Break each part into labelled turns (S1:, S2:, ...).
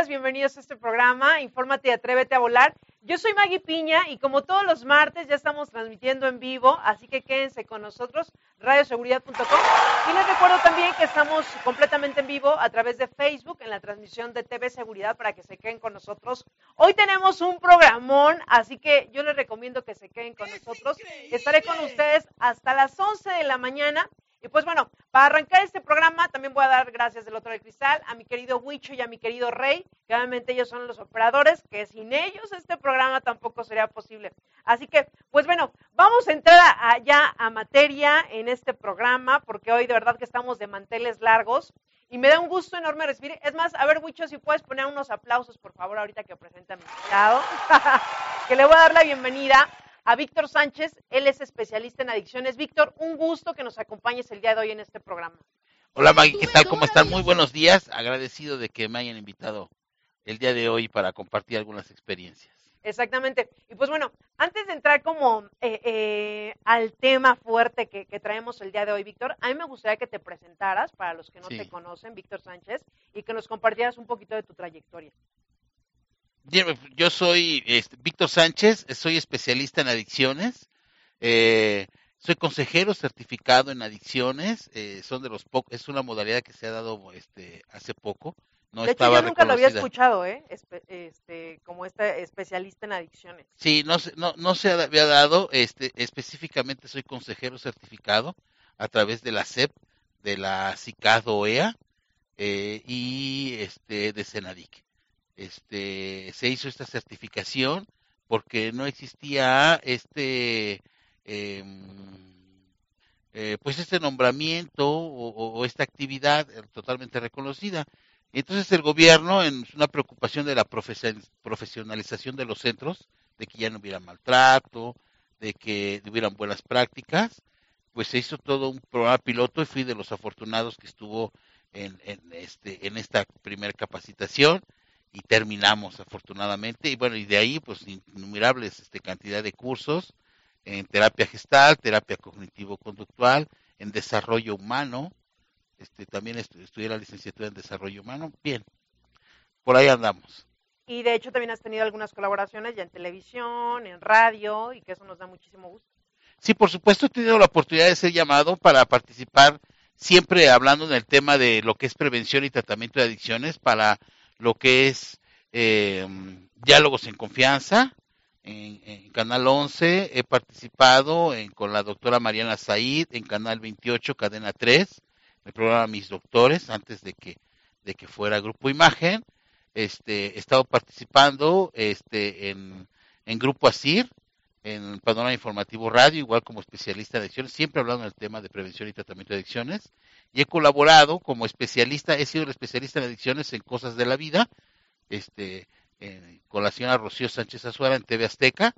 S1: días, bienvenidos a este programa, Infórmate y Atrévete a Volar. Yo soy Maggie Piña y como todos los martes ya estamos transmitiendo en vivo, así que quédense con nosotros, radioseguridad.com. Y les recuerdo también que estamos completamente en vivo a través de Facebook en la transmisión de TV Seguridad para que se queden con nosotros. Hoy tenemos un programón, así que yo les recomiendo que se queden con nosotros. Estaré con ustedes hasta las 11 de la mañana y pues bueno, para arrancar este programa también voy a dar gracias del otro del cristal a mi querido Huicho y a mi querido Rey, que obviamente ellos son los operadores, que sin ellos este programa tampoco sería posible. Así que, pues bueno, vamos a entrar ya a materia en este programa, porque hoy de verdad que estamos de manteles largos. Y me da un gusto enorme recibir. Es más, a ver, Huicho, si puedes poner unos aplausos, por favor, ahorita que presenta a mi invitado. que le voy a dar la bienvenida a Víctor Sánchez. Él es especialista en adicciones. Víctor, un gusto que nos acompañes el día de hoy en este programa.
S2: Hola Maggie, ¿qué tal? ¿Cómo están? Muy buenos días. Agradecido de que me hayan invitado el día de hoy para compartir algunas experiencias.
S1: Exactamente. Y pues bueno, antes de entrar como eh, eh, al tema fuerte que, traemos el día de hoy, Víctor, a mí me gustaría que te presentaras para los que no te conocen, Víctor Sánchez, y que nos compartieras un poquito de tu trayectoria.
S2: Yo soy este, Víctor Sánchez, soy especialista en adicciones, eh, soy consejero certificado en adicciones, eh, son de los pocos, es una modalidad que se ha dado este hace poco.
S1: No de hecho, yo nunca lo había escuchado, ¿eh? este, como este especialista en adicciones.
S2: Sí, no, no, no se había dado, este, específicamente soy consejero certificado a través de la CEP, de la CICAD OEA eh, y este, de Senadic este, se hizo esta certificación porque no existía este, em, eh, pues este nombramiento o, esta actividad eh, totalmente reconocida. Entonces el gobierno, en una preocupación de la profesionalización de los centros, de que ya no hubiera maltrato, de que hubieran buenas prácticas, pues se hizo todo un programa piloto y fui de los afortunados que estuvo en, en, este, en esta primera capacitación y terminamos afortunadamente y bueno y de ahí pues innumerables este cantidad de cursos en terapia gestal, terapia cognitivo conductual, en desarrollo humano, este también estudié la licenciatura en desarrollo humano, bien. Por ahí andamos.
S1: Y de hecho también has tenido algunas colaboraciones ya en televisión, en radio y que eso nos da muchísimo gusto.
S2: Sí, por supuesto he tenido la oportunidad de ser llamado para participar siempre hablando en el tema de lo que es prevención y tratamiento de adicciones para lo que es eh, Diálogos en Confianza, en, Canal 11, he participado en, con la doctora Mariana Said en Canal 28, Cadena 3, el programa Mis Doctores, antes de que, de que fuera Grupo Imagen. Este, he estado participando este, en, en Grupo ASIR, en Panorama Informativo Radio, igual como especialista en adicciones, siempre hablando del tema de prevención y tratamiento de adicciones. Y he colaborado como especialista, he sido el especialista en adicciones en cosas de la vida, este, con la señora Rocío Sánchez Azuara en TV Azteca.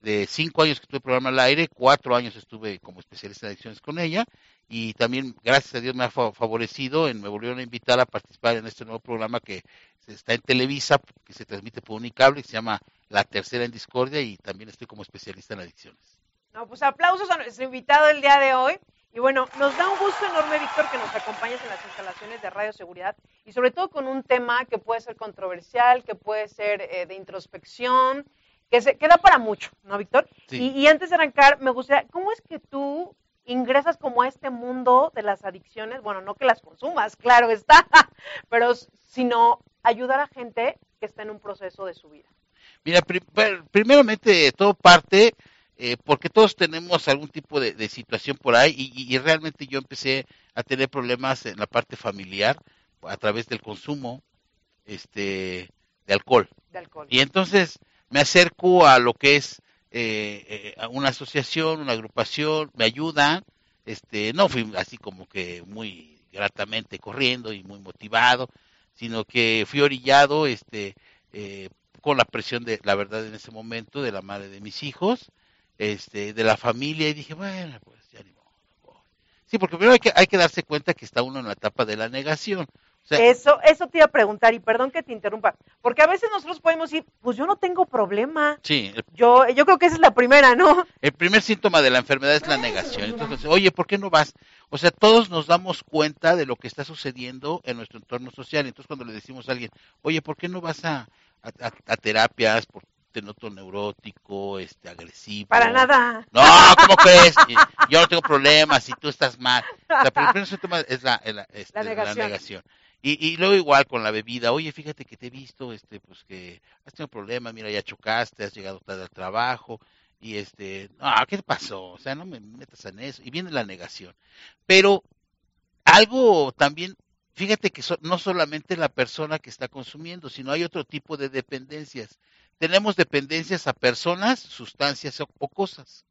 S2: De cinco años que estuve programa al aire, cuatro años estuve como especialista en adicciones con ella y también, gracias a Dios, me ha favorecido, en, me volvieron a invitar a participar en este nuevo programa que está en Televisa, que se transmite por Unicable, que se llama La Tercera en Discordia y también estoy como especialista en adicciones.
S1: No, pues aplausos a nuestro invitado el día de hoy. Y bueno, nos da un gusto enorme, Víctor, que nos acompañes en las instalaciones de Radio Seguridad y sobre todo con un tema que puede ser controversial, que puede ser eh, de introspección, que se queda para mucho, ¿no, Víctor? Y, y, antes de arrancar, me gustaría, ¿cómo es que tú ingresas como a este mundo de las adicciones? Bueno, no que las consumas, claro está, pero sino ayudar a gente que está en un proceso de su vida.
S2: Mira, primeramente todo parte eh, porque todos tenemos algún tipo de, situación por ahí y, realmente yo empecé a tener problemas en la parte familiar a través del consumo este de alcohol. Y entonces me acerco a lo que es eh, eh, una asociación, una agrupación, me ayudan, este, no fui así como que muy gratamente corriendo y muy motivado, sino que fui orillado este, con la presión de la verdad en ese momento de la madre de mis hijos este, de la familia y dije, bueno, pues ya ni modo. Sí, porque primero hay que, hay que darse cuenta que está uno en la etapa de la negación. O
S1: eso, eso te iba a preguntar, y perdón que te interrumpa, porque a veces nosotros podemos decir, pues yo no tengo problema.
S2: Sí.
S1: Yo, yo creo que esa es la primera, ¿no?
S2: El primer síntoma de la enfermedad es la negación. Entonces, oye, ¿por qué no vas? O sea, todos nos damos cuenta de lo que está sucediendo en nuestro entorno social. Entonces, cuando le decimos a alguien, oye, ¿por qué no vas a, a, terapias? Por, te noto neurótico, este, agresivo.
S1: Para nada.
S2: No, ¿cómo crees? Yo no tengo problemas y tú estás mal. O sea, el primer síntoma es la, este, la negación. Y, y luego igual con la bebida, oye, fíjate que te he visto, este, pues que has tenido problemas, mira, ya chocaste, has llegado tarde al trabajo, y este, ah, ¿qué te pasó? O sea, no me metas en eso, y viene la negación. Pero algo también, fíjate que no solamente la persona que está consumiendo, sino hay otro tipo de dependencias. Tenemos dependencias a personas, sustancias o, cosas.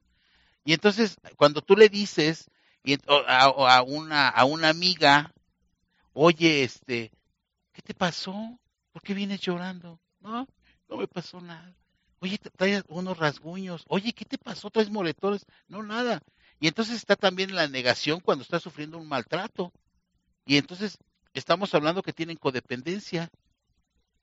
S2: Y entonces, cuando tú le dices y, a, una, a una amiga, oye, este, ¿qué te pasó? ¿Por qué vienes llorando? No, no me pasó nada. Oye, traes unos rasguños. Oye, ¿qué te pasó? ¿Traes moretones? No, nada. Y entonces está también la negación cuando está sufriendo un maltrato. Y entonces estamos hablando que tienen codependencia.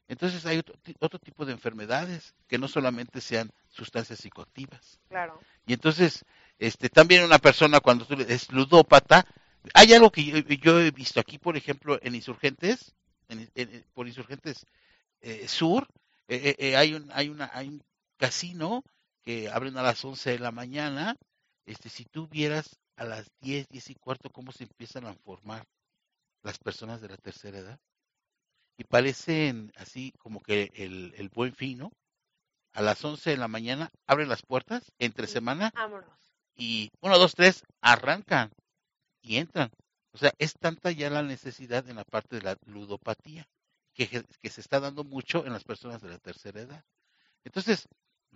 S2: Entonces hay otro, otro tipo de enfermedades que no solamente sean sustancias psicoactivas.
S1: Claro.
S2: Y entonces, este, también una persona cuando tú es ludópata, hay algo que yo, he visto aquí, por ejemplo, en Insurgentes, en, por Insurgentes eh, Sur, eh, eh, hay, un, hay, una, hay un casino que abren a las 11 de la mañana. Este, si tú vieras a las 10, 10 y cuarto cómo se empiezan a formar las personas de la tercera edad, y parecen así como que el, el buen fino, a las 11 de la mañana abren las puertas entre semana y uno, dos, tres arrancan y entran. O sea, es tanta ya la necesidad en la parte de la ludopatía que, que se está dando mucho en las personas de la tercera edad. Entonces,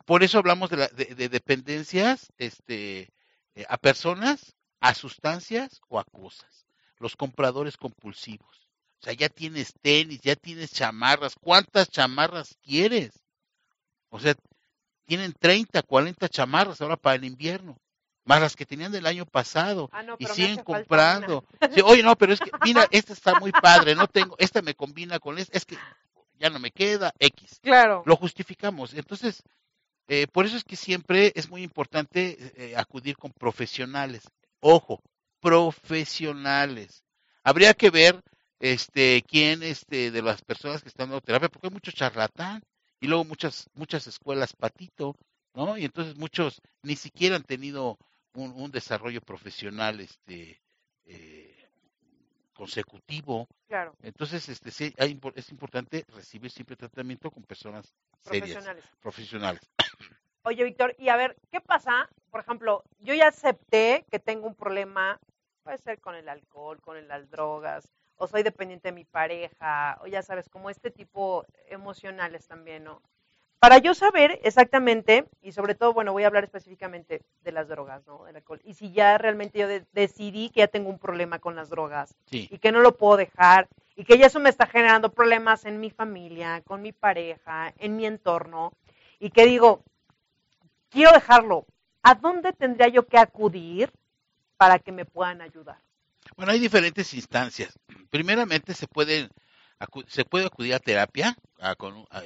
S2: por eso hablamos de, la, de, dependencias este, eh, a personas, a sustancias o a cosas. Los compradores compulsivos. O sea, ya tienes tenis, ya tienes chamarras. ¿Cuántas chamarras quieres? O sea, tienen 30, 40 chamarras ahora para el invierno más las que tenían del año pasado
S1: ah,
S2: y siguen comprando. oye, no, pero es que, mira, esta está muy padre, no tengo, esta me combina con esta, es que ya no me queda, X.
S1: Claro.
S2: Lo justificamos. Entonces, eh, por eso es que siempre es muy importante eh, acudir con profesionales. Ojo, profesionales. Habría que ver este quién este de las personas que están dando terapia, porque hay mucho charlatán y luego muchas muchas escuelas patito, ¿no? Y entonces muchos ni siquiera han tenido un, desarrollo profesional este eh, consecutivo.
S1: Claro.
S2: Entonces, este sí, hay, es importante recibir siempre tratamiento con personas serias, profesionales.
S1: Oye, Víctor, y a ver, ¿qué pasa? Por ejemplo, yo ya acepté que tengo un problema, puede ser con el alcohol, con las drogas, o soy dependiente de mi pareja, o ya sabes, como este tipo emocionales también, ¿no? para yo saber exactamente, y sobre todo, bueno, voy a hablar específicamente de las drogas, ¿no? Del alcohol. Y si ya realmente yo decidí que ya tengo un problema con las drogas y que no lo puedo dejar y que ya eso me está generando problemas en mi familia, con mi pareja, en mi entorno, y que digo, quiero dejarlo, ¿a dónde tendría yo que acudir para que me puedan ayudar?
S2: Bueno, hay diferentes instancias. Primeramente se pueden se puede acudir a terapia,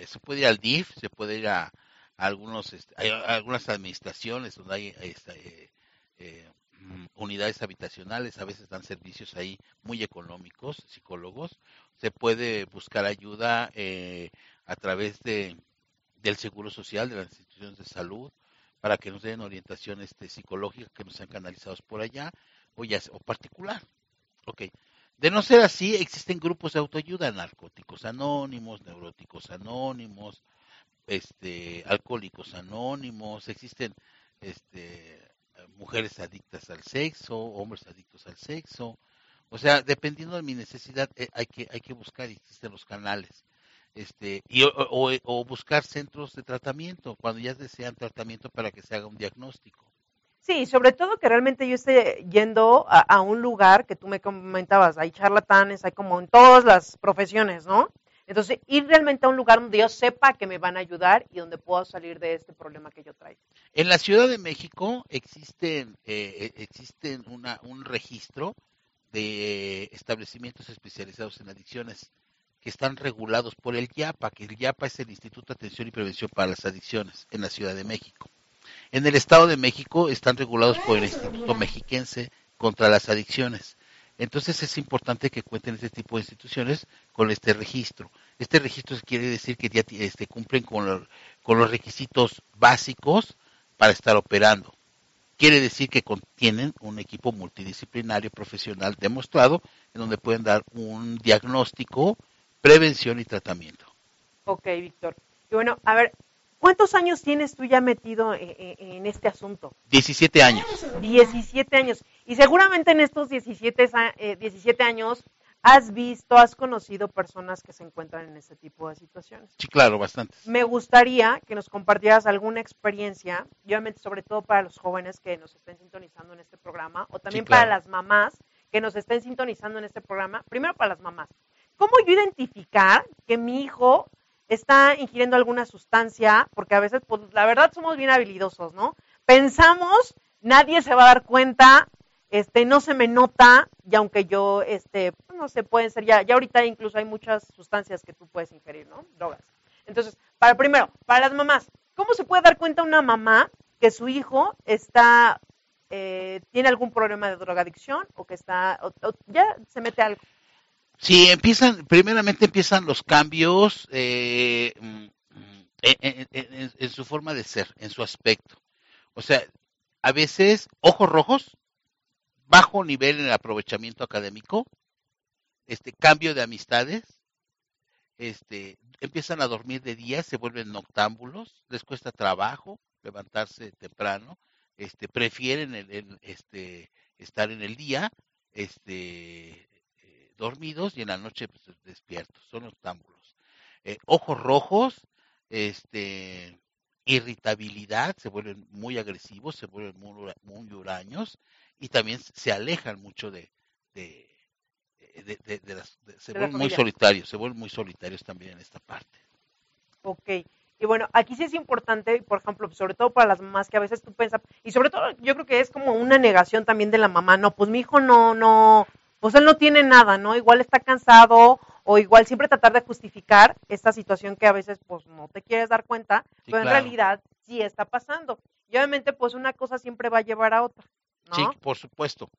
S2: se puede ir al DIF, se puede ir a, algunos, este, hay algunas administraciones donde hay este, eh, mm, unidades habitacionales, a veces dan servicios ahí muy económicos, psicólogos, se puede buscar ayuda eh, a través de del seguro social de las instituciones de salud para que nos den orientación este, psicológica que nos sean canalizados por allá o ya o particular. Okay. De no ser así, existen grupos de autoayuda, narcóticos anónimos, neuróticos anónimos, este, alcohólicos anónimos, existen este, mujeres adictas al sexo, hombres adictos al sexo. O sea, dependiendo de mi necesidad, eh, hay que hay que buscar, existen los canales, este, y o, o buscar centros de tratamiento cuando ya desean tratamiento para que se haga un diagnóstico.
S1: Sí, sobre todo que realmente yo esté yendo a, un lugar que tú me comentabas, hay charlatanes, hay como en todas las profesiones, ¿no? Entonces, ir realmente a un lugar donde yo sepa que me van a ayudar y donde puedo salir de este problema que yo traigo.
S2: En la Ciudad de México existen, eh, existen una, un registro de establecimientos especializados en adicciones que están regulados por el IAPA, que el IAPA es el Instituto de Atención y Prevención para las Adicciones en la Ciudad de México. En el Estado de México están regulados por el Instituto Mexiquense contra las Adicciones. Entonces es importante que cuenten este tipo de instituciones con este registro. Este registro quiere decir que ya este, cumplen con, con los requisitos básicos para estar operando. Quiere decir que contienen un equipo multidisciplinario profesional demostrado en donde pueden dar un diagnóstico, prevención y tratamiento.
S1: Ok, Víctor. Y bueno, a ver, ¿cuántos años tienes tú ya metido en, en este asunto?
S2: 17 años.
S1: 17 años. Y seguramente en estos 17, eh, 17 años has visto, has conocido personas que se encuentran en este tipo de situaciones.
S2: Sí, claro, bastante.
S1: Me gustaría que nos compartieras alguna experiencia, obviamente sobre todo para los jóvenes que nos estén sintonizando en este programa, o también
S2: Sí, claro.
S1: para las mamás que nos estén sintonizando en este programa. Primero para las mamás. ¿Cómo yo identificar que mi hijo está ingiriendo alguna sustancia? Porque a veces, pues la verdad somos bien habilidosos, ¿no? Pensamos, nadie se va a dar cuenta, este, no se me nota, y aunque yo, este, pues, no sé, pueden ser ya, ya ahorita incluso hay muchas sustancias que tú puedes ingerir, ¿no? Drogas. Entonces, para primero, para las mamás, ¿cómo se puede dar cuenta una mamá que su hijo está, eh, tiene algún problema de drogadicción o que está, o- o ya se mete algo?
S2: Sí, empiezan, primeramente empiezan los cambios eh, mm, mm, en, en- en- su forma de ser, en su aspecto. O sea, a veces ojos rojos, bajo nivel en el aprovechamiento académico, este cambio de amistades, este empiezan a dormir de día, se vuelven noctámbulos, les cuesta trabajo levantarse temprano, este prefieren el, este estar en el día, este dormidos y en la noche pues, despiertos, son noctámbulos. Eh, ojos rojos, este irritabilidad, se vuelven muy agresivos, se vuelven muy, muy huraños y también se alejan mucho de, de, de, de- de las, se
S1: la
S2: vuelven muy solitarios, se vuelven muy solitarios también en esta parte.
S1: Ok. Y bueno, aquí sí es importante, por ejemplo, sobre todo para las mamás que a veces tú piensas, y sobre todo yo creo que es como una negación también de la mamá, no, pues mi hijo no, no, pues él no tiene nada, ¿no? Igual está cansado o igual siempre tratar de justificar esta situación que a veces pues no te quieres dar cuenta,
S2: Sí,
S1: pero en realidad sí está pasando. Y obviamente pues una cosa siempre va a llevar a otra, ¿no?
S2: Sí, por supuesto.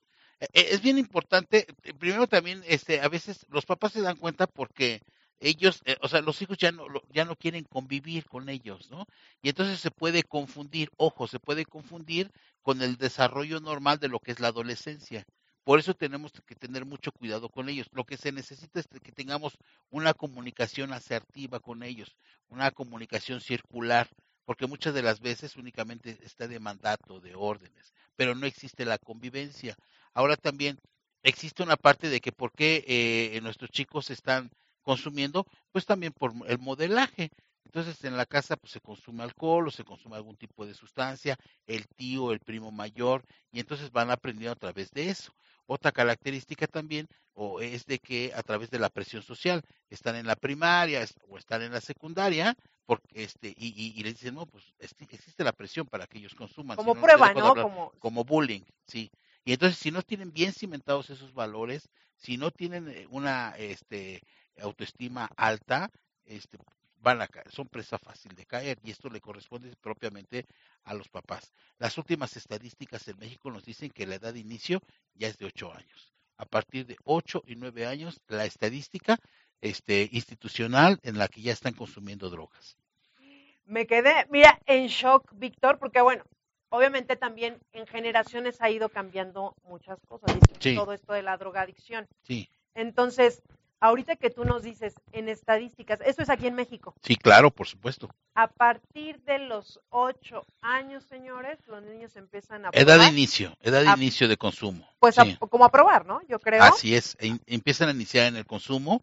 S2: Eh, eh, Es bien importante, eh, primero también, este, a veces los papás se dan cuenta porque ellos, eh, o sea, los hijos ya no, ya no quieren convivir con ellos, ¿no? Y entonces se puede confundir, ojo, se puede confundir con el desarrollo normal de lo que es la adolescencia. Por eso tenemos que tener mucho cuidado con ellos. Lo que se necesita es que tengamos una comunicación asertiva con ellos, una comunicación circular, porque muchas de las veces únicamente está de mandato, de órdenes, pero no existe la convivencia. Ahora también existe una parte de que por qué eh, nuestros chicos están consumiendo, pues también por el modelaje. Entonces en la casa pues se consume alcohol o se consume algún tipo de sustancia, el tío, el primo mayor, y entonces van aprendiendo a través de eso. Otra característica también o es de que a través de la presión social están en la primaria o están en la secundaria porque este y, y, y les dicen no pues existe la presión para que ellos consuman
S1: Como
S2: si
S1: prueba, ¿no?
S2: hablar
S1: Como,
S2: como bullying, sí. Y entonces si no tienen bien cimentados esos valores, si no tienen eh, una este autoestima alta, este van a caer, son presa fácil de caer y esto le corresponde propiamente a los papás. Las últimas estadísticas en México nos dicen que la edad de inicio ya es de 8 años. A partir de 8 y 9 años, la estadística este, institucional en la que ya están consumiendo drogas.
S1: Me quedé, mira, en shock, Víctor, porque bueno, obviamente también en generaciones ha ido cambiando muchas cosas,
S2: Sí.
S1: todo esto de la drogadicción.
S2: Sí,
S1: Entonces, ahorita que tú nos dices en estadísticas, esto es aquí en México,
S2: sí, claro, por supuesto.
S1: a partir de los ocho años, señores, los niños empiezan a
S2: Edad de inicio, edad de inicio de consumo.
S1: pues
S2: sí.
S1: a- como a probar, ¿no? Yo creo.
S2: Así es, e empiezan a iniciar en el consumo,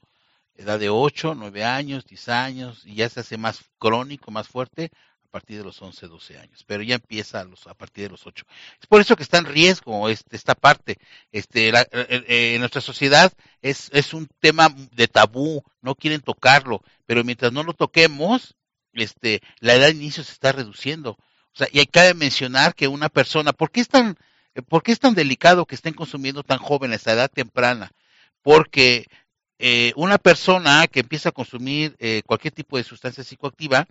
S2: edad de 8, 9 años, 10 años, y ya se hace más crónico, más fuerte partir de los 11, 12 años, pero ya empieza a, los, a partir de los 8. Es por eso que está en riesgo este, esta parte. Este, la- eh, eh, en nuestra sociedad es, es un tema de tabú, no quieren tocarlo, pero mientras no lo toquemos, este, la edad de inicio se está reduciendo. O sea, y hay que mencionar que una persona, ¿por qué es tan Eh, ¿Por qué es tan delicado que estén consumiendo tan jóvenes a edad temprana? Porque una persona que empieza a consumir eh, cualquier tipo de sustancia psicoactiva,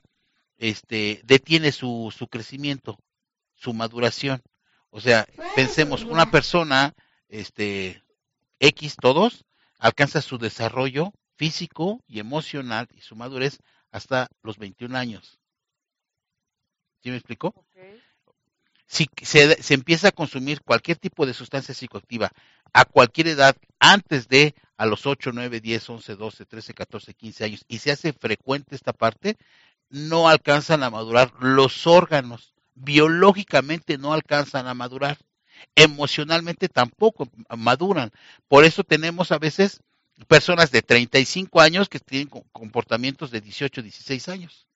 S2: este, detiene su, su crecimiento, su maduración. O sea, pensemos, una persona, este, X todos, alcanza su desarrollo físico y emocional y su madurez hasta los 21 años. ¿Sí me explicó? Si se, se, empieza a consumir cualquier tipo de sustancia psicoactiva a cualquier edad antes de a los 8, 9, 10, 11, 12, 13, 14, 15 años y se hace frecuente esta parte, no alcanzan a madurar los órganos, biológicamente no alcanzan a madurar, emocionalmente tampoco maduran. Por eso tenemos a veces personas de 35 años que tienen comportamientos de 18, 16 años.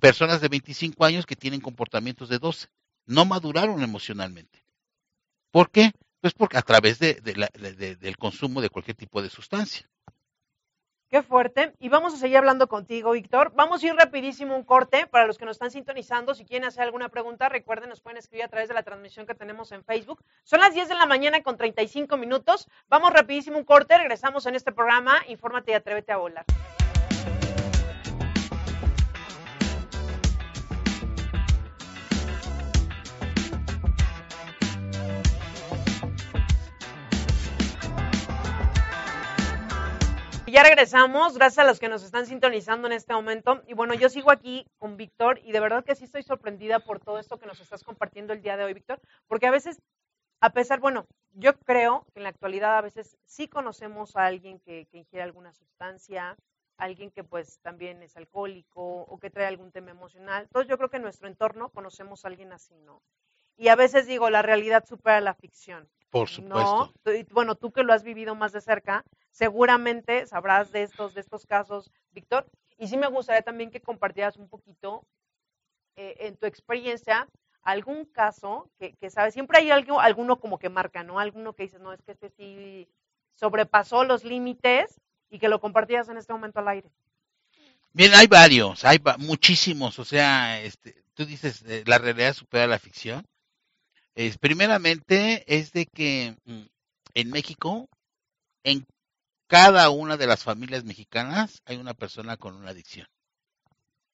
S2: personas de 25 años que tienen comportamientos de 12. No maduraron emocionalmente. ¿Por qué? Pues porque a través del consumo de cualquier tipo de sustancia.
S1: Qué fuerte. Y vamos a seguir hablando contigo, Víctor. Vamos a ir rapidísimo un corte para los que nos están sintonizando. Si quieren hacer alguna pregunta, recuerden, nos pueden escribir a través de la transmisión que tenemos en Facebook. Son las 10 de la mañana con 35 minutos. Vamos rapidísimo un corte. Regresamos en este programa. Infórmate y atrévete a volar. Ya regresamos, gracias a los que nos están sintonizando en este momento. Y bueno, yo sigo aquí con Víctor y de verdad que sí estoy sorprendida por todo esto que nos estás compartiendo el día de hoy, Víctor, porque a veces, a pesar, bueno, yo creo que en la actualidad a veces sí conocemos a alguien que, que ingiere alguna sustancia, alguien que pues también es alcohólico o que trae algún tema emocional. Entonces yo creo que en nuestro entorno conocemos a alguien así, ¿no? Y a veces digo, la realidad supera la ficción.
S2: Por supuesto.
S1: ¿no? Bueno, tú que lo has vivido más de cerca, seguramente sabrás de estos, de estos casos, Víctor. Y sí me gustaría también que compartieras un poquito eh, en tu experiencia algún caso que, que, sabes, siempre hay algo, alguno como que marca, ¿no? Alguno que dices, no, es que este sí sobrepasó los límites y que lo compartías en este momento al aire.
S2: Bien, hay varios, hay muchísimos, o sea, este, tú dices, eh, la realidad supera la ficción. Es, primeramente es de que mm, en México, en cada una de las familias mexicanas hay una persona con una adicción.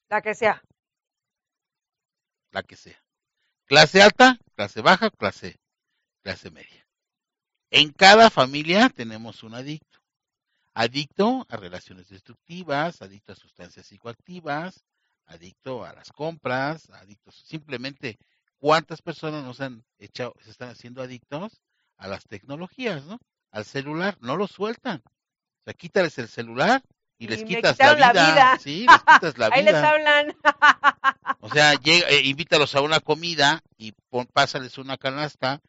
S1: La que sea.
S2: La que sea. Clase alta, clase baja, clase, clase media. En cada familia tenemos un adicto. Adicto a relaciones destructivas, adicto a sustancias psicoactivas, adicto a las compras, adictos simplemente ¿Cuántas personas nos han echado, se están haciendo adictos a las tecnologías, ¿no? Al celular, no lo sueltan. O sea, quítales el celular y, y les quitas la vida. la vida. Sí, les quitas la vida.
S1: Ahí les hablan.
S2: o sea, llega, eh, invítalos a una comida y pon, pásales una canasta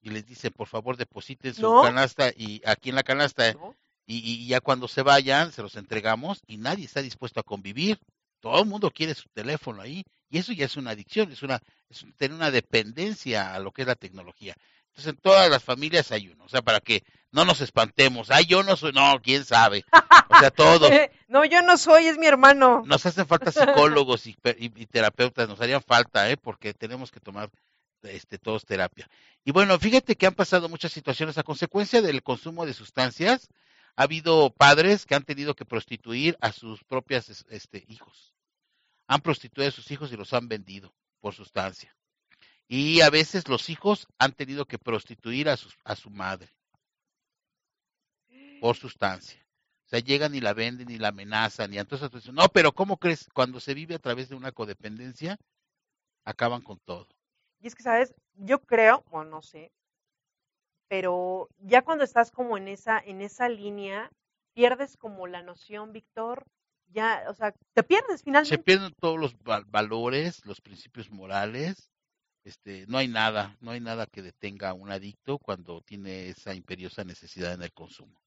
S2: y les dice, por favor, depositen su ¿No? canasta y aquí en la canasta ¿No? y, y, ya cuando se vayan se los entregamos y nadie está dispuesto a convivir. Todo el mundo quiere su teléfono ahí y eso ya es una adicción, es una es tener una dependencia a lo que es la tecnología. Entonces en todas las familias hay uno, o sea, para que no nos espantemos, ay, yo no soy, no, quién sabe, o sea, todos.
S1: no, yo no soy, es mi hermano.
S2: Nos hacen falta psicólogos y, y, y terapeutas, nos harían falta, ¿eh? porque tenemos que tomar este, todos terapia. Y bueno, fíjate que han pasado muchas situaciones a consecuencia del consumo de sustancias. Ha habido padres que han tenido que prostituir a sus propias este, hijos han prostituido a sus hijos y los han vendido por sustancia. Y a veces los hijos han tenido que prostituir a su, a su madre por sustancia. O sea, llegan y la venden y la amenazan y entonces no, pero ¿cómo crees? Cuando se vive a través de una codependencia, acaban con todo.
S1: Y es que, ¿sabes? Yo creo, bueno, no sé, pero ya cuando estás como en esa, en esa línea, pierdes como la noción, Víctor, ya, o sea, te pierdes finalmente.
S2: Se pierden todos los valores, los principios morales. Este, no hay nada, no hay nada que detenga a un adicto cuando tiene esa imperiosa necesidad en el consumo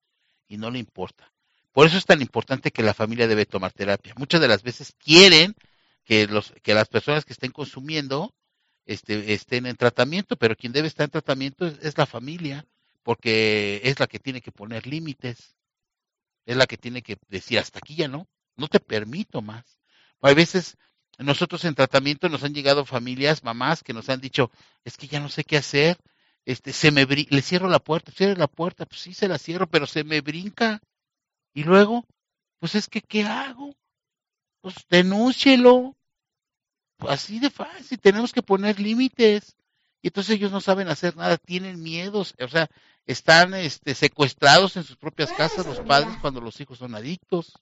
S2: y no le importa. Por eso es tan importante que la familia debe tomar terapia. Muchas de las veces quieren que los que las personas que estén consumiendo este, estén en tratamiento, pero quien debe estar en tratamiento es, es la familia, porque es la que tiene que poner límites, es la que tiene que decir hasta aquí ya no no te permito más. Hay veces nosotros en tratamiento nos han llegado familias, mamás, que nos han dicho, es que ya no sé qué hacer, este, se me le cierro la puerta, cierre la puerta, pues sí se la cierro, pero se me brinca. Y luego, pues es que, ¿qué hago? Pues denúncielo. Pues así de fácil, tenemos que poner límites. Y entonces ellos no saben hacer nada, tienen miedos, o sea, están este, secuestrados en sus propias casas los padres cuando los hijos son adictos.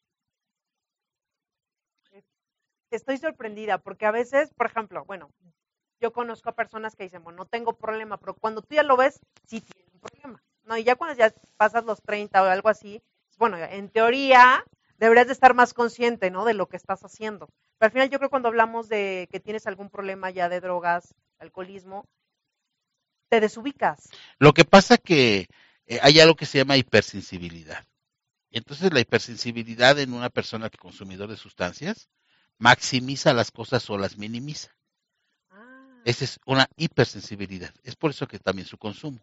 S1: Estoy sorprendida porque a veces, por ejemplo, bueno, yo conozco a personas que dicen, bueno, no tengo problema, pero cuando tú ya lo ves, sí tienes un problema. No, y ya cuando ya pasas los 30 o algo así, bueno, en teoría deberías de estar más consciente, ¿no? De lo que estás haciendo. Pero al final yo creo cuando hablamos de que tienes algún problema ya de drogas, alcoholismo, te desubicas.
S2: Lo que pasa que eh, hay algo que se llama hipersensibilidad. Entonces la hipersensibilidad en una persona que consumidor de sustancias maximiza las cosas o las minimiza. Ah. Esa es una hipersensibilidad. Es por eso que también su consumo.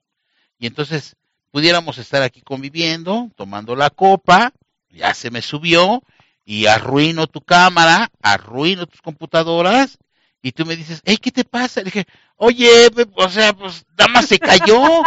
S2: Y entonces pudiéramos estar aquí conviviendo, tomando la copa, ya se me subió y arruino tu cámara, arruino tus computadoras y tú me dices, hey, ¿qué te pasa? Le dije, oye, o sea, pues más se cayó,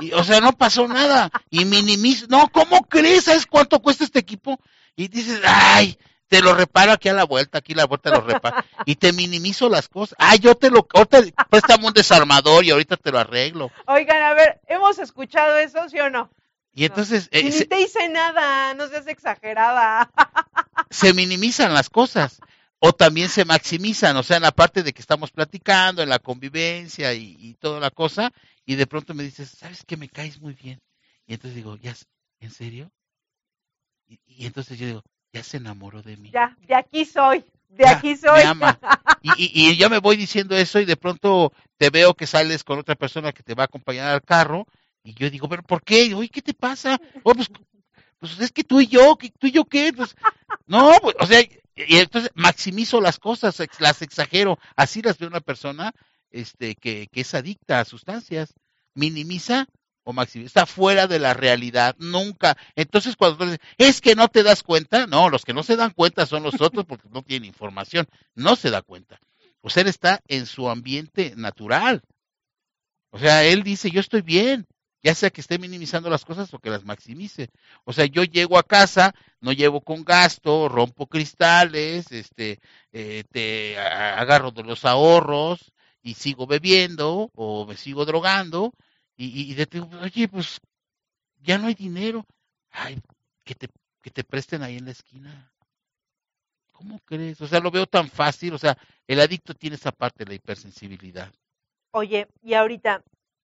S2: y, o sea, no pasó nada, y minimizo, no, ¿cómo crees? ¿Sabes cuánto cuesta este equipo? Y dices, ay, te lo reparo aquí a la vuelta, aquí a la vuelta lo reparo, y te minimizo las cosas, ay, yo te lo, ahorita préstame un desarmador y ahorita te lo arreglo.
S1: Oigan, a ver, ¿hemos escuchado eso, sí o no?
S2: Y entonces...
S1: Eh, ni te hice nada, no seas exagerada.
S2: Se minimizan las cosas o también se maximizan, o sea, en la parte de que estamos platicando, en la convivencia y, toda la cosa, y de pronto me dices, ¿sabes que me caes muy bien? Y entonces digo, ¿ya, ¿en serio? Y, entonces yo digo, ya se enamoró de mí.
S1: Ya, de aquí soy, de aquí soy. Me
S2: ama. Y, y, yo me voy diciendo eso y de pronto te veo que sales con otra persona que te va a acompañar al carro y yo digo, pero ¿por qué? Oye, ¿qué te pasa? Oh, pues, pues es que tú y yo, ¿tú y yo qué? Pues, no, pues, o sea, y entonces maximizo las cosas, las exagero, así las ve una persona este, que, que es adicta a sustancias, minimiza o está fuera de la realidad, nunca. Entonces cuando tú dices, es que no te das cuenta, no, los que no se dan cuenta son los otros porque no tienen información, no se da cuenta. O sea, él está en su ambiente natural. O sea, él dice, yo estoy bien, ya sea que esté minimizando las cosas o que las maximice. O sea, yo llego a casa, no llevo con gasto, rompo cristales, este, eh, te agarro de los ahorros y sigo bebiendo o me sigo drogando y, y de oye, pues ya no hay dinero. Ay, que te, que te presten ahí en la esquina. ¿Cómo crees? O sea, lo veo tan fácil. O sea, el adicto tiene esa parte de la hipersensibilidad.
S1: Oye, y ahorita,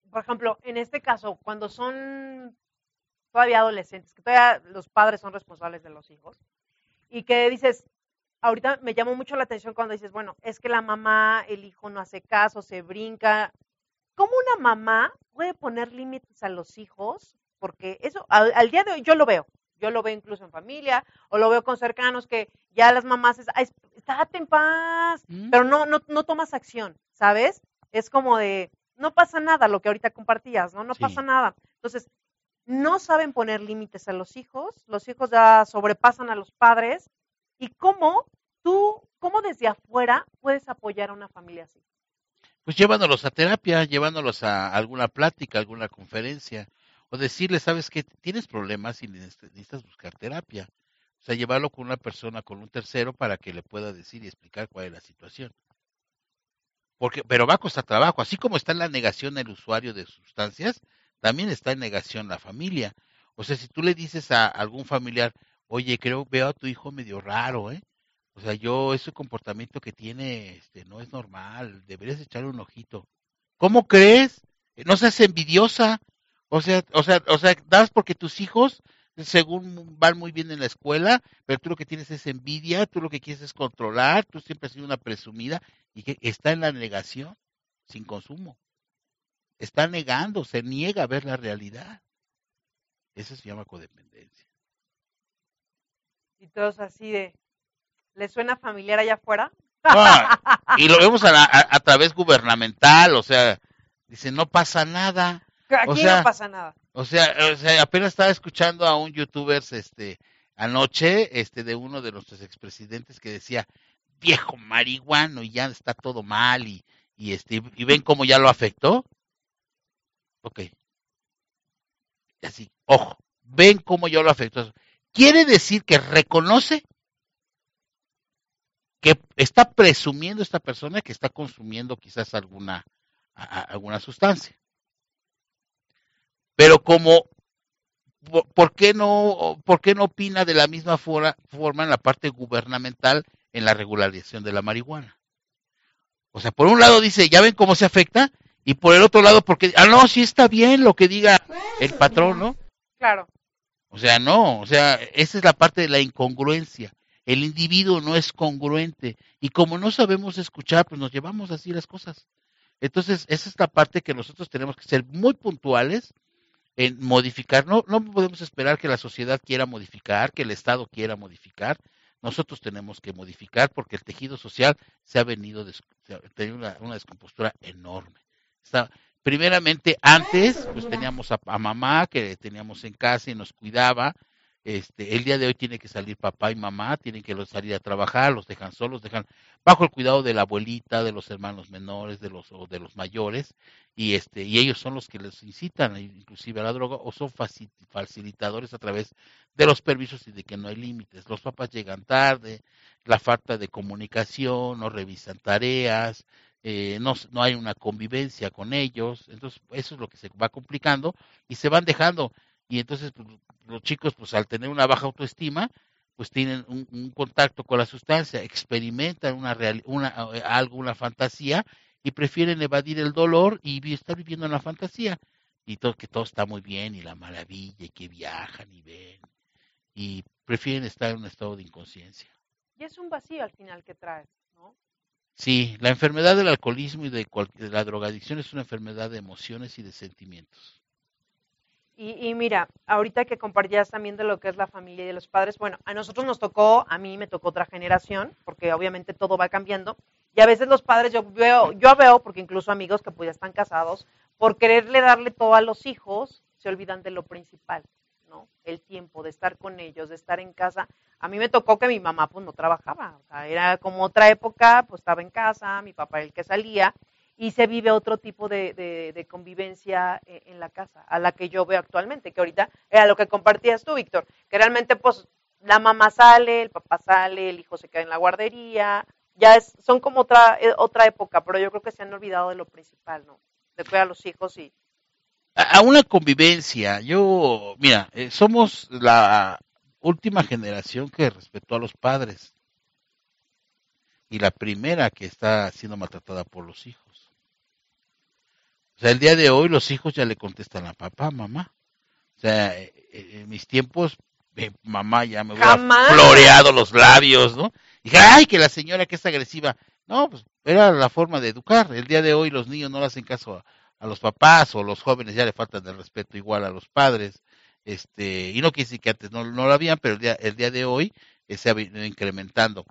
S1: por ejemplo, en este caso, cuando son todavía adolescentes, que todavía los padres son responsables de los hijos, y que dices, ahorita me llamó mucho la atención cuando dices, bueno, es que la mamá, el hijo no hace caso, se brinca. ¿Cómo una mamá puede poner límites a los hijos? Porque eso, al, día de hoy, yo lo veo. Yo lo veo incluso en familia, o lo veo con cercanos que ya las mamás es, estate en paz, mm. pero no, no, no tomas acción, ¿sabes? Es como de, no pasa nada lo que ahorita compartías, ¿no? No pasa nada. Entonces, no saben poner límites a los hijos, los hijos ya sobrepasan a los padres. ¿Y cómo tú, cómo desde afuera puedes apoyar a una familia así?
S2: Pues llevándolos a terapia, llevándolos a alguna plática, alguna conferencia, o decirles, sabes que tienes problemas y necesitas buscar terapia. O sea, llevarlo con una persona, con un tercero, para que le pueda decir y explicar cuál es la situación. Porque, pero va a costar trabajo. Así como está en la negación el usuario de sustancias, también está en negación la familia. O sea, si tú le dices a algún familiar, oye, creo, veo a tu hijo medio raro, ¿eh? O sea, yo, ese comportamiento que tiene, este, no es normal, deberías echarle un ojito. ¿Cómo crees? No seas envidiosa. O sea, o sea, o sea, das porque tus hijos según van muy bien en la escuela, pero tú lo que tienes es envidia, tú lo que quieres es controlar, tú siempre has sido una presumida y que está en la negación, sin consumo. Está negando, se niega a ver la realidad. Eso se llama codependencia.
S1: Y todos así de, ¿le suena familiar allá afuera?
S2: y lo vemos a, a, través gubernamental, o sea, dice, no pasa nada.
S1: Aquí no pasa nada.
S2: O sea, o sea, apenas estaba escuchando a un youtuber este anoche, este de uno de nuestros expresidentes que decía, viejo marihuano y ya está todo mal y, y, este, y ven cómo ya lo afectó. Ok. Así, ojo, ven cómo ya lo afectó. Quiere decir que reconoce que está presumiendo esta persona que está consumiendo quizás alguna, alguna sustancia. Pero como, ¿por qué no, por qué no opina de la misma forma, forma en la parte gubernamental en la regularización de la marihuana? O sea, por un lado dice, ya ven cómo se afecta, y por el otro lado, porque, ah, no, sí está bien lo que diga el patrón, ¿no?
S1: Claro.
S2: O sea, no, o sea, esa es la parte de la incongruencia. El individuo no es congruente y como no sabemos escuchar, pues nos llevamos así las cosas. Entonces, esa es la parte que nosotros tenemos que ser muy puntuales en modificar. No, no podemos esperar que la sociedad quiera modificar, que el Estado quiera modificar. Nosotros tenemos que modificar porque el tejido social se ha venido, teniendo una, una descompostura enorme. Primeramente, antes, pues teníamos a, a, mamá que teníamos en casa y nos cuidaba, este, el día de hoy tiene que salir papá y mamá, tienen que salir a trabajar, los dejan solos, dejan bajo el cuidado de la abuelita, de los hermanos menores, de los o de los mayores, y este, y ellos son los que les incitan inclusive a la droga o son facilitadores a través de los permisos y de que no hay límites. Los papás llegan tarde, la falta de comunicación, no revisan tareas, eh, no, no hay una convivencia con ellos, entonces eso es lo que se va complicando y se van dejando y entonces pues, los chicos, pues al tener una baja autoestima, pues tienen un, contacto con la sustancia, experimentan una, real, una eh, algo, una fantasía y prefieren evadir el dolor y estar viviendo en la fantasía y todo que todo está muy bien y la maravilla y que viajan y ven y prefieren estar en un estado de inconsciencia.
S1: Y es un vacío al final que trae, ¿no?
S2: Sí, la enfermedad del alcoholismo y de, de la drogadicción es una enfermedad de emociones y de sentimientos.
S1: Y, y, mira, ahorita que compartías también de lo que es la familia y de los padres, bueno, a nosotros nos tocó, a mí me tocó otra generación, porque obviamente todo va cambiando, y a veces los padres, yo veo, yo veo, porque incluso amigos que pues ya están casados, por quererle darle todo a los hijos, se olvidan de lo principal, ¿no? El tiempo de estar con ellos, de estar en casa. A mí me tocó que mi mamá pues no trabajaba, o sea, era como otra época, pues estaba en casa, mi papá el que salía, y se vive otro tipo de, de, convivencia eh, en la casa, a la que yo veo actualmente, que ahorita era lo que compartías tú, Víctor, que realmente pues la mamá sale, el papá sale, el hijo se queda en la guardería, ya es, son como otra, eh, otra época, pero yo creo que se han olvidado de lo principal, ¿no? De cuidar a los hijos y...
S2: A una convivencia, yo, mira, eh, somos la última generación que respetó a los padres y la primera que está siendo maltratada por los hijos. O sea, el día de hoy los hijos ya le contestan a papá, mamá. O sea, eh, eh, en mis tiempos, eh, mamá ya me hubiera floreado los labios, ¿no? Y dije, ay, que la señora que es agresiva. No, pues era la forma de educar. El día de hoy los niños no le hacen caso a, los papás o los jóvenes ya le faltan el respeto igual a los padres. Este, y no decir que antes no, no lo habían, pero el día, el día de hoy se ha venido incrementando.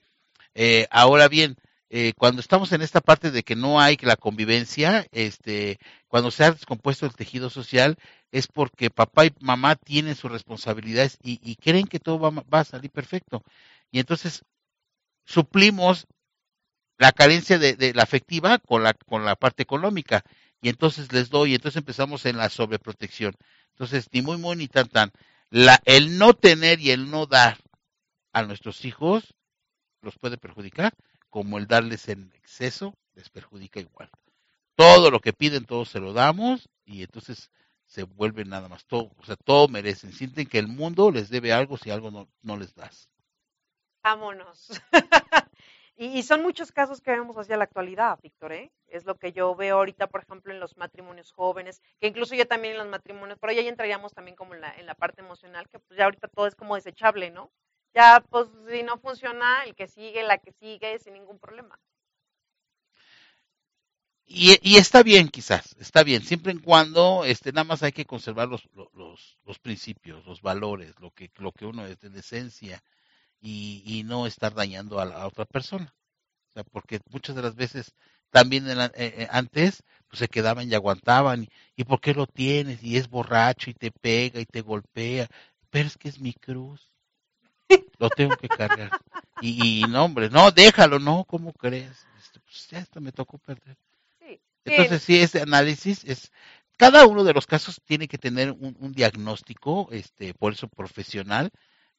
S2: Eh, ahora bien, eh, cuando estamos en esta parte de que no hay la convivencia, este, cuando se ha descompuesto el tejido social, es porque papá y mamá tienen sus responsabilidades y, creen que todo va, a salir perfecto. Y entonces suplimos la carencia de, la afectiva con la, con la parte económica. Y entonces les doy, y entonces empezamos en la sobreprotección. Entonces, ni muy, muy, ni tan, tan. La, el no tener y el no dar a nuestros hijos los puede perjudicar como el darles en exceso les perjudica igual. Todo lo que piden, todo se lo damos y entonces se vuelven nada más todo, o sea, todo merecen. Sienten que el mundo les debe algo si algo no, no les das.
S1: Vámonos. y, son muchos casos que vemos hacia la actualidad, Víctor, ¿eh? Es lo que yo veo ahorita, por ejemplo, en los matrimonios jóvenes, que incluso yo también en los matrimonios, pero ya entraríamos también como en la, en la parte emocional, que pues ya ahorita todo es como desechable, ¿no? Ya pues si no funciona, el que sigue, la que sigue, sin ningún problema.
S2: Y, y, está bien quizás, está bien, siempre en cuando este, nada más hay que conservar los, los, los principios, los valores, lo que, lo que uno es de esencia y, y no estar dañando a la otra persona. O sea, porque muchas de las veces también en eh, eh, antes pues se quedaban y aguantaban y, y por qué lo tienes y es borracho y te pega y te golpea, pero es que es mi cruz. Lo tengo que cargar. Y, y no, hombre, no, déjalo, no, ¿cómo crees? Este, pues ya esto me tocó perder.
S1: Sí.
S2: Entonces, sí, ese análisis es, cada uno de los casos tiene que tener un, un diagnóstico, este, por eso profesional,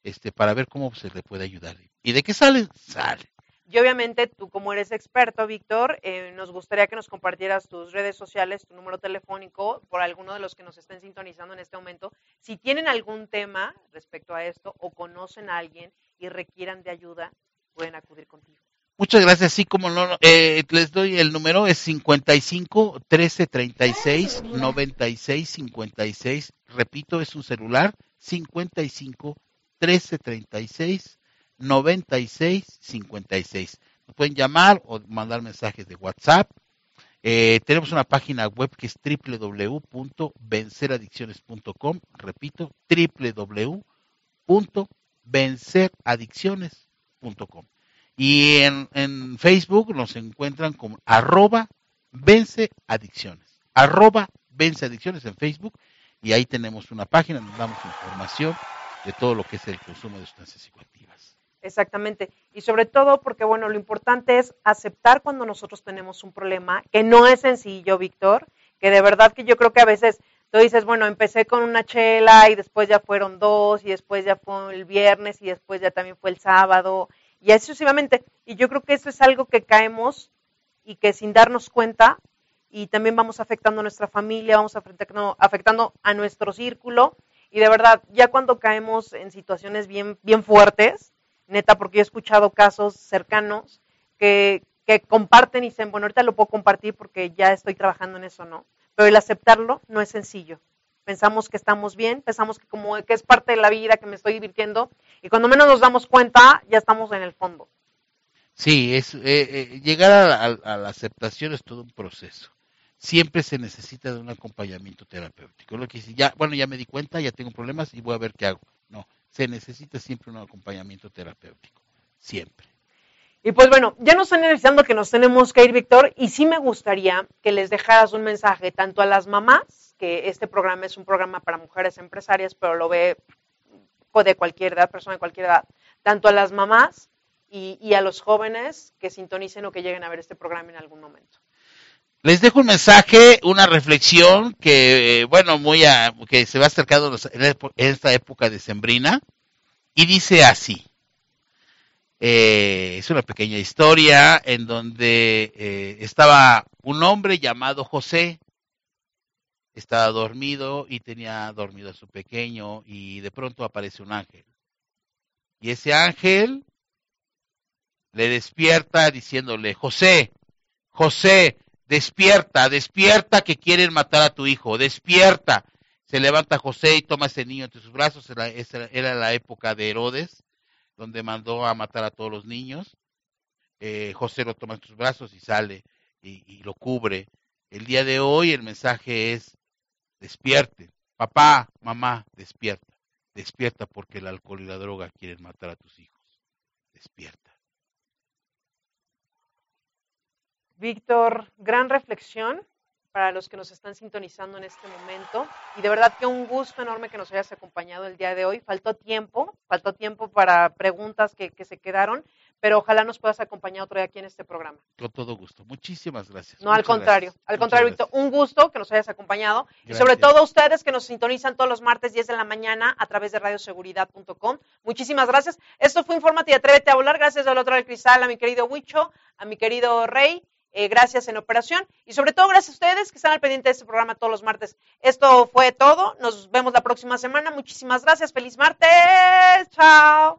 S2: este, para ver cómo se le puede ayudar. ¿Y de qué sale? Sale.
S1: Y obviamente tú como eres experto, Víctor, eh, nos gustaría que nos compartieras tus redes sociales, tu número telefónico, por alguno de los que nos estén sintonizando en este momento. Si tienen algún tema respecto a esto o conocen a alguien y requieran de ayuda, pueden acudir contigo.
S2: Muchas gracias. Sí, como no, eh, les doy el número, es 55 13 36 96 56. Repito, es un celular, 55 13 36 96 56. Nos pueden llamar o mandar mensajes de WhatsApp. Eh, tenemos una página web que es www.venceradicciones.com. Repito, www.venceradicciones.com. Y en, Facebook nos encuentran como arroba vence adicciones. Arroba vence adicciones en Facebook. Y ahí tenemos una página, nos damos información de todo lo que es el consumo de sustancias psicoactivas.
S1: Exactamente. Y sobre todo porque, bueno, lo importante es aceptar cuando nosotros tenemos un problema, que no es sencillo, Víctor, que de verdad que yo creo que a veces tú dices, bueno, empecé con una chela y después ya fueron dos y después ya fue el viernes y después ya también fue el sábado y así sucesivamente. Y yo creo que eso es algo que caemos y que sin darnos cuenta y también vamos afectando a nuestra familia, vamos afectando, afectando a nuestro círculo y de verdad, ya cuando caemos en situaciones bien, bien fuertes, neta, porque yo he escuchado casos cercanos que, que comparten y dicen, bueno, ahorita lo puedo compartir porque ya estoy trabajando en eso, ¿no? Pero el aceptarlo no es sencillo. Pensamos que estamos bien, pensamos que como que es parte de la vida, que me estoy divirtiendo, y cuando menos nos damos cuenta, ya estamos en el fondo.
S2: Sí, es eh, eh, llegar a a la aceptación es todo un proceso siempre se necesita de un acompañamiento terapéutico. Lo que ya, bueno, ya me di cuenta, ya tengo problemas y voy a ver qué hago. No, se necesita siempre un acompañamiento terapéutico, siempre.
S1: Y pues bueno, ya nos están avisando que nos tenemos que ir, Víctor, y sí me gustaría que les dejaras un mensaje tanto a las mamás, que este programa es un programa para mujeres empresarias, pero lo ve de cualquier edad, persona de cualquier edad, tanto a las mamás y, y a los jóvenes que sintonicen o que lleguen a ver este programa en algún momento.
S2: Les dejo un mensaje, una reflexión que, eh, bueno, muy a, que se va acercando en esta época de sembrina y dice así. Eh, es una pequeña historia en donde eh, estaba un hombre llamado José, estaba dormido y tenía dormido a su pequeño y de pronto aparece un ángel. Y ese ángel le despierta diciéndole, José, José, despierta, despierta que quieren matar a tu hijo, despierta. Se levanta José y toma ese niño entre sus brazos, era, la época de Herodes, donde mandó a matar a todos los niños. Eh, José lo toma en sus brazos y sale y lo cubre. El día de hoy el mensaje es, despierte, papá, mamá, despierta, despierta porque el alcohol y la droga quieren matar a tus hijos, despierta.
S1: Víctor, gran reflexión para los que nos están sintonizando en este momento. Y de verdad que un gusto enorme que nos hayas acompañado el día de hoy. Faltó tiempo, faltó tiempo para preguntas que, que se quedaron, pero ojalá nos puedas acompañar otro día aquí en este programa.
S2: Con todo gusto. Muchísimas gracias.
S1: No, Muchas al contrario. Gracias. Al contrario, Víctor, un gusto que nos hayas acompañado. Gracias. Y sobre todo ustedes que nos sintonizan todos los martes 10 de la mañana a través de radioseguridad.com. Muchísimas gracias. Esto fue Infórmate y Atrévete a Volar. Gracias al otro del cristal, a mi querido Huicho, a mi querido Rey eh, gracias en operación. Y sobre todo gracias a ustedes que están al pendiente de este programa todos los martes. Esto fue todo, nos vemos la próxima semana, muchísimas gracias, feliz martes, chao.